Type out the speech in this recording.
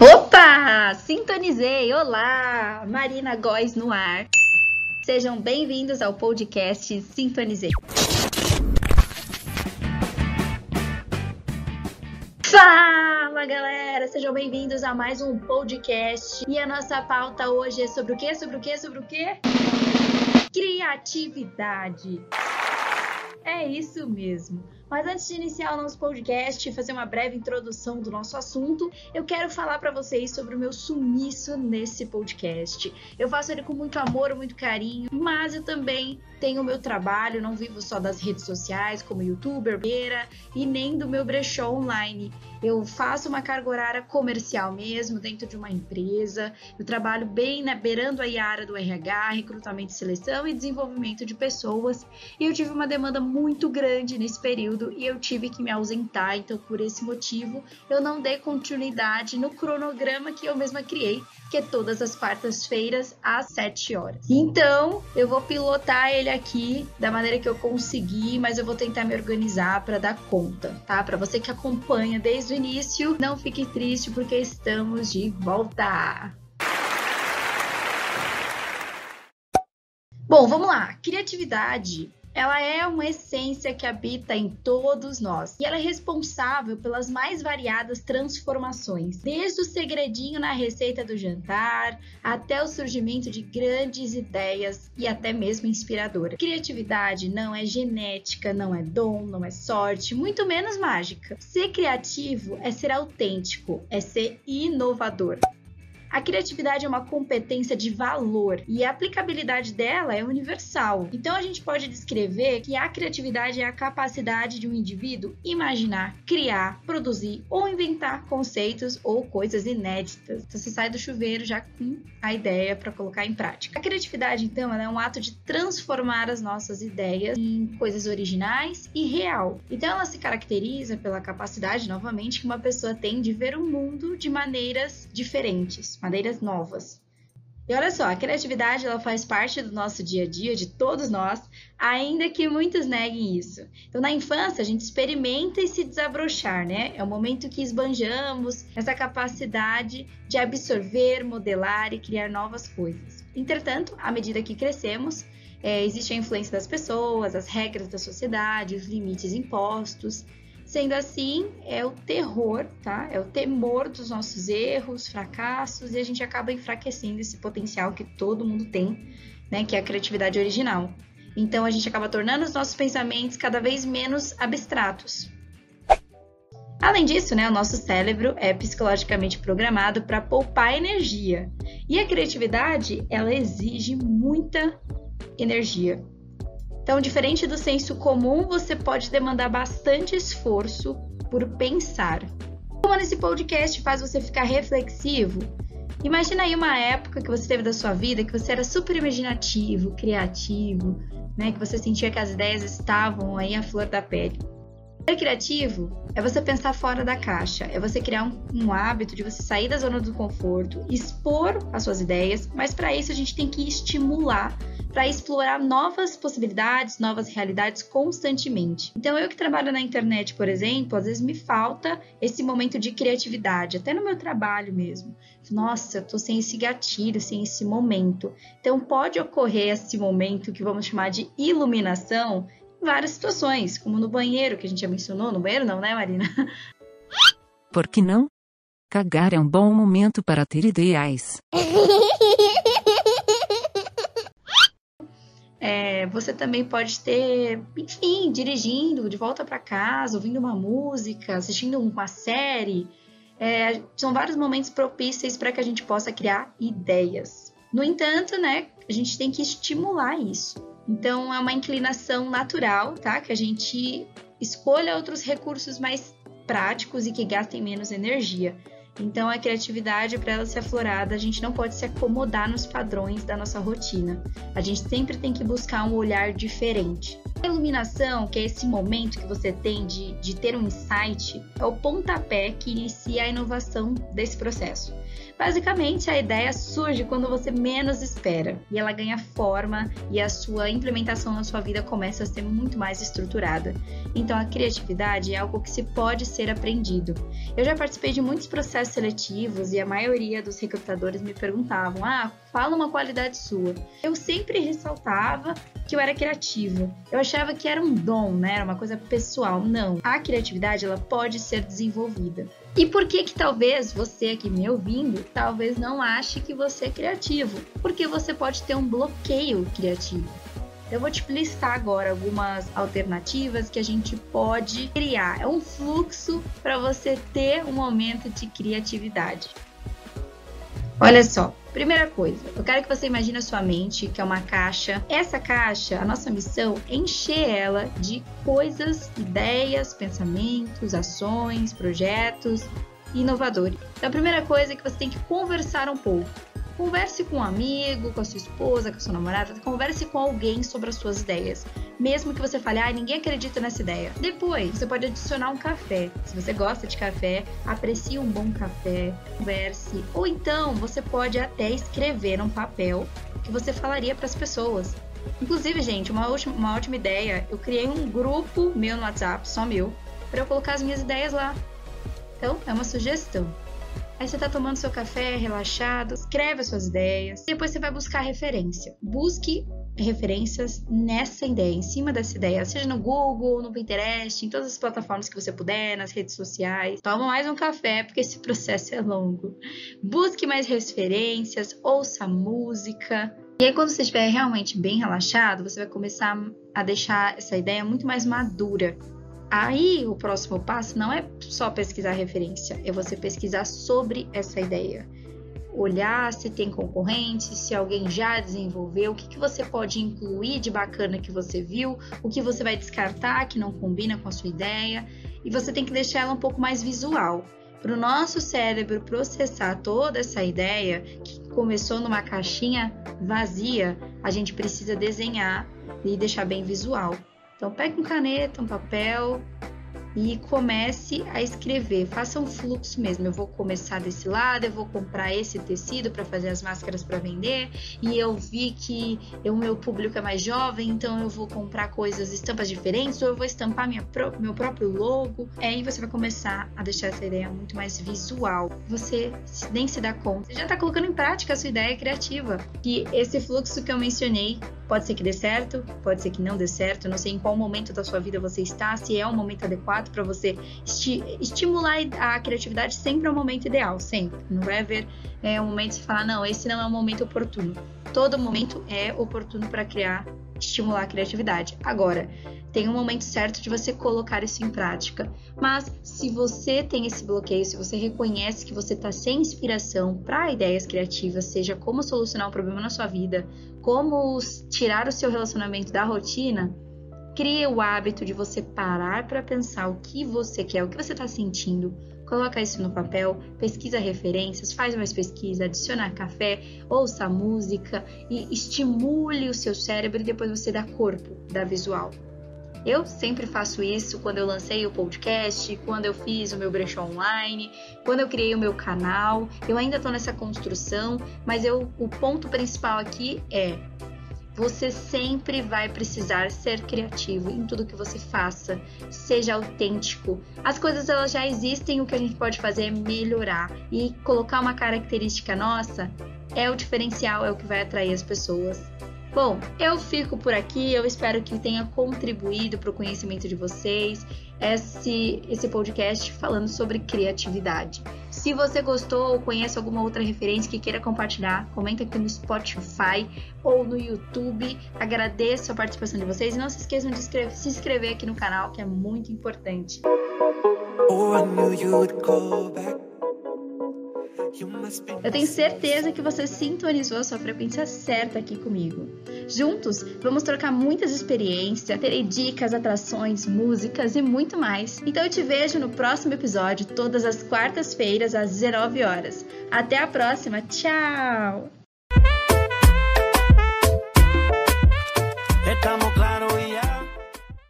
Opa! Sintonizei! Olá! Marina Góes no ar. Sejam bem-vindos ao podcast Sintonizei. Fala galera, sejam bem-vindos a mais um podcast. E a nossa pauta hoje é sobre o quê? Sobre o quê? Sobre o quê? Criatividade. É isso mesmo. Mas antes de iniciar o nosso podcast e fazer uma breve introdução do nosso assunto, eu quero falar para vocês sobre o meu sumiço nesse podcast. Eu faço ele com muito amor, muito carinho, mas eu também tenho o meu trabalho, não vivo só das redes sociais como youtuber, e nem do meu brechó online. Eu faço uma carga horária comercial mesmo, dentro de uma empresa. Eu trabalho bem né, beirando a área do RH, recrutamento e seleção e desenvolvimento de pessoas. E eu tive uma demanda muito grande nesse período e eu tive que me ausentar. Então, por esse motivo, eu não dei continuidade no cronograma que eu mesma criei, que é todas as quartas-feiras às 7 horas. Então, eu vou pilotar ele aqui da maneira que eu conseguir, mas eu vou tentar me organizar para dar conta, tá? Para você que acompanha desde o início, não fique triste porque estamos de volta. Bom, vamos lá. Criatividade ela é uma essência que habita em todos nós e ela é responsável pelas mais variadas transformações, desde o segredinho na receita do jantar até o surgimento de grandes ideias e até mesmo inspiradora. Criatividade não é genética, não é dom, não é sorte, muito menos mágica. Ser criativo é ser autêntico, é ser inovador. A criatividade é uma competência de valor e a aplicabilidade dela é universal. Então a gente pode descrever que a criatividade é a capacidade de um indivíduo imaginar, criar, produzir ou inventar conceitos ou coisas inéditas. Então você sai do chuveiro já com a ideia para colocar em prática. A criatividade, então, é um ato de transformar as nossas ideias em coisas originais e real. Então ela se caracteriza pela capacidade, novamente, que uma pessoa tem de ver o mundo de maneiras diferentes maneiras novas. E olha só, a criatividade ela faz parte do nosso dia a dia, de todos nós, ainda que muitos neguem isso. Então, na infância, a gente experimenta e se desabrochar, né? É o momento que esbanjamos essa capacidade de absorver, modelar e criar novas coisas. Entretanto, à medida que crescemos, é, existe a influência das pessoas, as regras da sociedade, os limites impostos, Sendo assim, é o terror, tá? É o temor dos nossos erros, fracassos, e a gente acaba enfraquecendo esse potencial que todo mundo tem, né? Que é a criatividade original. Então a gente acaba tornando os nossos pensamentos cada vez menos abstratos. Além disso, né, o nosso cérebro é psicologicamente programado para poupar energia. E a criatividade, ela exige muita energia. Então, diferente do senso comum, você pode demandar bastante esforço por pensar. Como nesse podcast faz você ficar reflexivo, imagina aí uma época que você teve da sua vida que você era super imaginativo, criativo, né, que você sentia que as ideias estavam aí à flor da pele. Ser criativo é você pensar fora da caixa, é você criar um, um hábito de você sair da zona do conforto, expor as suas ideias, mas para isso a gente tem que estimular para explorar novas possibilidades, novas realidades constantemente. Então, eu que trabalho na internet, por exemplo, às vezes me falta esse momento de criatividade, até no meu trabalho mesmo. Nossa, eu tô sem esse gatilho, sem esse momento. Então, pode ocorrer esse momento que vamos chamar de iluminação várias situações, como no banheiro, que a gente já mencionou. No banheiro não, né, Marina? Por que não? Cagar é um bom momento para ter ideias. É, você também pode ter, enfim, dirigindo de volta para casa, ouvindo uma música, assistindo uma série. É, são vários momentos propícios para que a gente possa criar ideias. No entanto, né, a gente tem que estimular isso. Então é uma inclinação natural, tá? Que a gente escolha outros recursos mais práticos e que gastem menos energia. Então a criatividade para ela ser aflorada, a gente não pode se acomodar nos padrões da nossa rotina. A gente sempre tem que buscar um olhar diferente. A iluminação, que é esse momento que você tem de, de ter um insight, é o pontapé que inicia a inovação desse processo. Basicamente, a ideia surge quando você menos espera e ela ganha forma e a sua implementação na sua vida começa a ser muito mais estruturada. Então, a criatividade é algo que se pode ser aprendido. Eu já participei de muitos processos seletivos e a maioria dos recrutadores me perguntavam: "Ah, fala uma qualidade sua". Eu sempre ressaltava que eu era criativa. Eu achava que era um dom, né? Era uma coisa pessoal. Não. A criatividade ela pode ser desenvolvida. E por que que talvez você aqui me ouvindo, talvez não ache que você é criativo? Porque você pode ter um bloqueio criativo. Eu vou te listar agora algumas alternativas que a gente pode criar. É um fluxo para você ter um momento de criatividade. Olha só, Primeira coisa, eu quero que você imagine a sua mente, que é uma caixa. Essa caixa, a nossa missão é encher ela de coisas, ideias, pensamentos, ações, projetos inovadores. Então, a primeira coisa é que você tem que conversar um pouco. Converse com um amigo, com a sua esposa, com a sua namorada, converse com alguém sobre as suas ideias. Mesmo que você fale, ah, ninguém acredita nessa ideia. Depois, você pode adicionar um café. Se você gosta de café, aprecie um bom café, converse. Ou então, você pode até escrever um papel que você falaria para as pessoas. Inclusive, gente, uma, última, uma ótima ideia, eu criei um grupo meu no WhatsApp, só meu, para eu colocar as minhas ideias lá. Então, é uma sugestão. Aí você tá tomando seu café, relaxado, escreve as suas ideias. Depois você vai buscar referência. Busque referências nessa ideia, em cima dessa ideia, seja no Google, no Pinterest, em todas as plataformas que você puder, nas redes sociais. Toma mais um café, porque esse processo é longo. Busque mais referências, ouça música. E aí, quando você estiver realmente bem relaxado, você vai começar a deixar essa ideia muito mais madura. Aí o próximo passo não é só pesquisar referência, é você pesquisar sobre essa ideia. Olhar se tem concorrentes, se alguém já desenvolveu, o que, que você pode incluir de bacana que você viu, o que você vai descartar que não combina com a sua ideia, e você tem que deixar ela um pouco mais visual. Para o nosso cérebro processar toda essa ideia, que começou numa caixinha vazia, a gente precisa desenhar e deixar bem visual. Então, pegue uma caneta, um papel e comece a escrever. Faça um fluxo mesmo. Eu vou começar desse lado, eu vou comprar esse tecido para fazer as máscaras para vender. E eu vi que o meu público é mais jovem, então eu vou comprar coisas, estampas diferentes, ou eu vou estampar minha meu próprio logo. Aí você vai começar a deixar essa ideia muito mais visual. Você nem se dá conta. Você já está colocando em prática a sua ideia criativa. Que esse fluxo que eu mencionei Pode ser que dê certo, pode ser que não dê certo, não sei em qual momento da sua vida você está, se é um momento adequado para você esti estimular a criatividade sempre é o momento ideal, sempre. Não vai haver é, um momento de falar, não, esse não é o momento oportuno. Todo momento é oportuno para criar, estimular a criatividade. Agora, tem um momento certo de você colocar isso em prática. Mas se você tem esse bloqueio, se você reconhece que você está sem inspiração para ideias criativas, seja como solucionar um problema na sua vida, como tirar o seu relacionamento da rotina, crie o hábito de você parar para pensar o que você quer, o que você está sentindo, coloca isso no papel, pesquisa referências, faz mais pesquisa, adiciona café, ouça música e estimule o seu cérebro e depois você dá corpo, dá visual. Eu sempre faço isso quando eu lancei o podcast, quando eu fiz o meu brechó online, quando eu criei o meu canal. Eu ainda estou nessa construção, mas eu, o ponto principal aqui é você sempre vai precisar ser criativo em tudo que você faça, seja autêntico. As coisas elas já existem, o que a gente pode fazer é melhorar e colocar uma característica nossa é o diferencial, é o que vai atrair as pessoas. Bom, eu fico por aqui. Eu espero que tenha contribuído para o conhecimento de vocês esse, esse podcast falando sobre criatividade. Se você gostou ou conhece alguma outra referência que queira compartilhar, comenta aqui no Spotify ou no YouTube. Agradeço a participação de vocês e não se esqueçam de se inscrever aqui no canal, que é muito importante. Oh, eu tenho certeza que você sintonizou a sua frequência certa aqui comigo. Juntos, vamos trocar muitas experiências, terei dicas, atrações, músicas e muito mais. Então eu te vejo no próximo episódio, todas as quartas-feiras às 19 horas. Até a próxima, tchau! Estamos